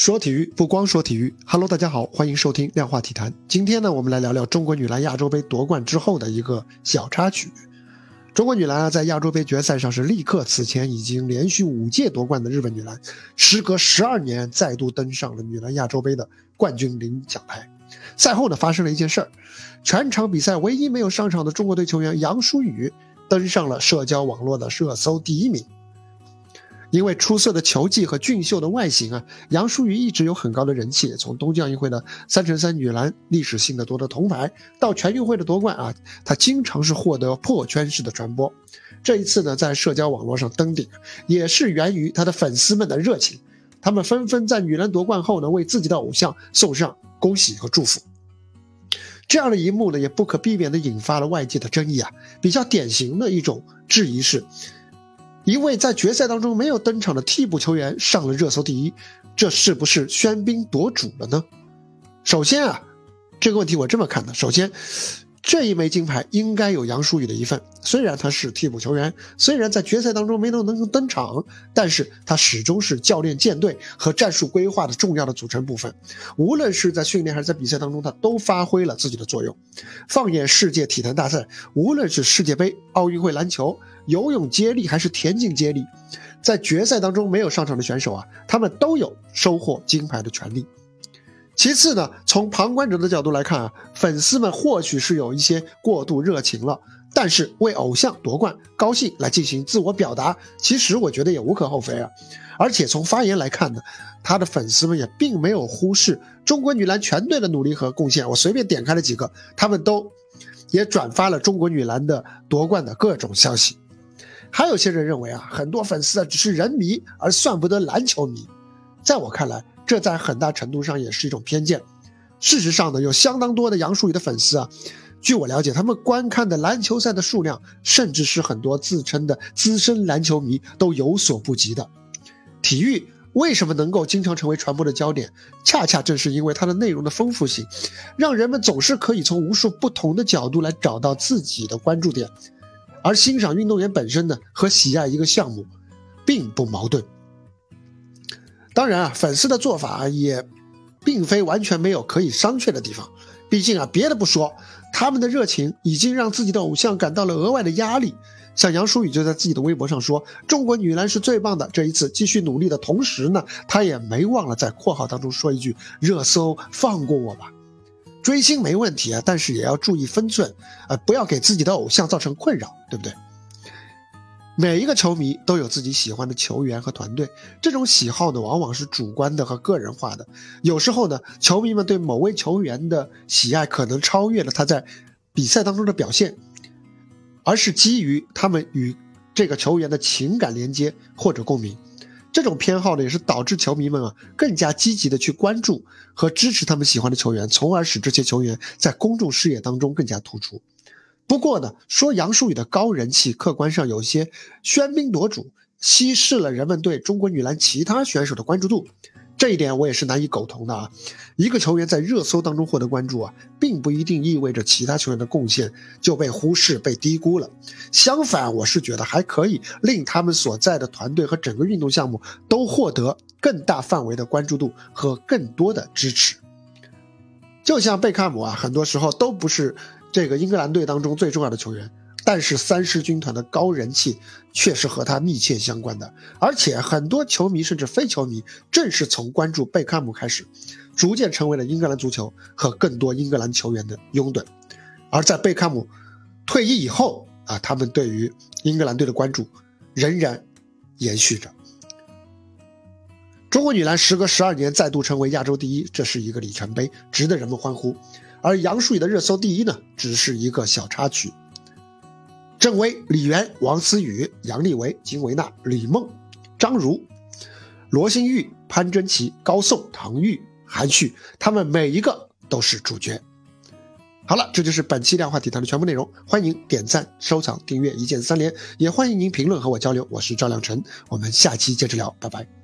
说体育不光说体育，Hello，大家好，欢迎收听量化体坛。今天呢，我们来聊聊中国女篮亚洲杯夺冠之后的一个小插曲。中国女篮啊，在亚洲杯决赛上是力克此前已经连续五届夺冠的日本女篮，时隔十二年再度登上了女篮亚洲杯的冠军领奖台。赛后呢，发生了一件事儿，全场比赛唯一没有上场的中国队球员杨舒雨登上了社交网络的热搜第一名。因为出色的球技和俊秀的外形啊，杨舒雨一直有很高的人气。从东京奥运会的三乘三女篮历史性的夺得铜牌，到全运会的夺冠啊，她经常是获得破圈式的传播。这一次呢，在社交网络上登顶，也是源于她的粉丝们的热情。他们纷纷在女篮夺冠后呢，为自己的偶像送上恭喜和祝福。这样的一幕呢，也不可避免地引发了外界的争议啊。比较典型的一种质疑是。一位在决赛当中没有登场的替补球员上了热搜第一，这是不是喧宾夺主了呢？首先啊，这个问题我这么看的：首先，这一枚金牌应该有杨舒雨的一份。虽然他是替补球员，虽然在决赛当中没能能够登场，但是他始终是教练舰队和战术规划的重要的组成部分。无论是在训练还是在比赛当中，他都发挥了自己的作用。放眼世界体坛大赛，无论是世界杯、奥运会篮球。游泳接力还是田径接力，在决赛当中没有上场的选手啊，他们都有收获金牌的权利。其次呢，从旁观者的角度来看啊，粉丝们或许是有一些过度热情了，但是为偶像夺冠高兴来进行自我表达，其实我觉得也无可厚非啊。而且从发言来看呢，他的粉丝们也并没有忽视中国女篮全队的努力和贡献。我随便点开了几个，他们都也转发了中国女篮的夺冠的各种消息。还有些人认为啊，很多粉丝啊只是人迷，而算不得篮球迷。在我看来，这在很大程度上也是一种偏见。事实上呢，有相当多的杨树宇的粉丝啊，据我了解，他们观看的篮球赛的数量，甚至是很多自称的资深篮球迷都有所不及的。体育为什么能够经常成为传播的焦点？恰恰正是因为它的内容的丰富性，让人们总是可以从无数不同的角度来找到自己的关注点。而欣赏运动员本身呢，和喜爱一个项目，并不矛盾。当然啊，粉丝的做法也，并非完全没有可以商榷的地方。毕竟啊，别的不说，他们的热情已经让自己的偶像感到了额外的压力。像杨舒雨就在自己的微博上说：“中国女篮是最棒的，这一次继续努力的同时呢，他也没忘了在括号当中说一句：热搜放过我吧。”追星没问题啊，但是也要注意分寸，呃，不要给自己的偶像造成困扰，对不对？每一个球迷都有自己喜欢的球员和团队，这种喜好呢，往往是主观的和个人化的。有时候呢，球迷们对某位球员的喜爱可能超越了他在比赛当中的表现，而是基于他们与这个球员的情感连接或者共鸣。这种偏好呢，也是导致球迷们啊更加积极的去关注和支持他们喜欢的球员，从而使这些球员在公众视野当中更加突出。不过呢，说杨舒宇的高人气，客观上有些喧宾夺主，稀释了人们对中国女篮其他选手的关注度。这一点我也是难以苟同的啊！一个球员在热搜当中获得关注啊，并不一定意味着其他球员的贡献就被忽视、被低估了。相反，我是觉得还可以令他们所在的团队和整个运动项目都获得更大范围的关注度和更多的支持。就像贝克姆啊，很多时候都不是这个英格兰队当中最重要的球员。但是三狮军团的高人气却是和他密切相关的，而且很多球迷甚至非球迷正是从关注贝克汉姆开始，逐渐成为了英格兰足球和更多英格兰球员的拥趸。而在贝克汉姆退役以后啊，他们对于英格兰队的关注仍然延续着。中国女篮时隔十二年再度成为亚洲第一，这是一个里程碑，值得人们欢呼。而杨舒雨的热搜第一呢，只是一个小插曲。郑薇、李媛、王思雨、杨丽维、金维娜、李梦、张如、罗新玉、潘珍琪、高颂、唐钰、韩旭，他们每一个都是主角。好了，这就是本期量化体坛的全部内容。欢迎点赞、收藏、订阅，一键三连。也欢迎您评论和我交流。我是赵亮晨，我们下期接着聊，拜拜。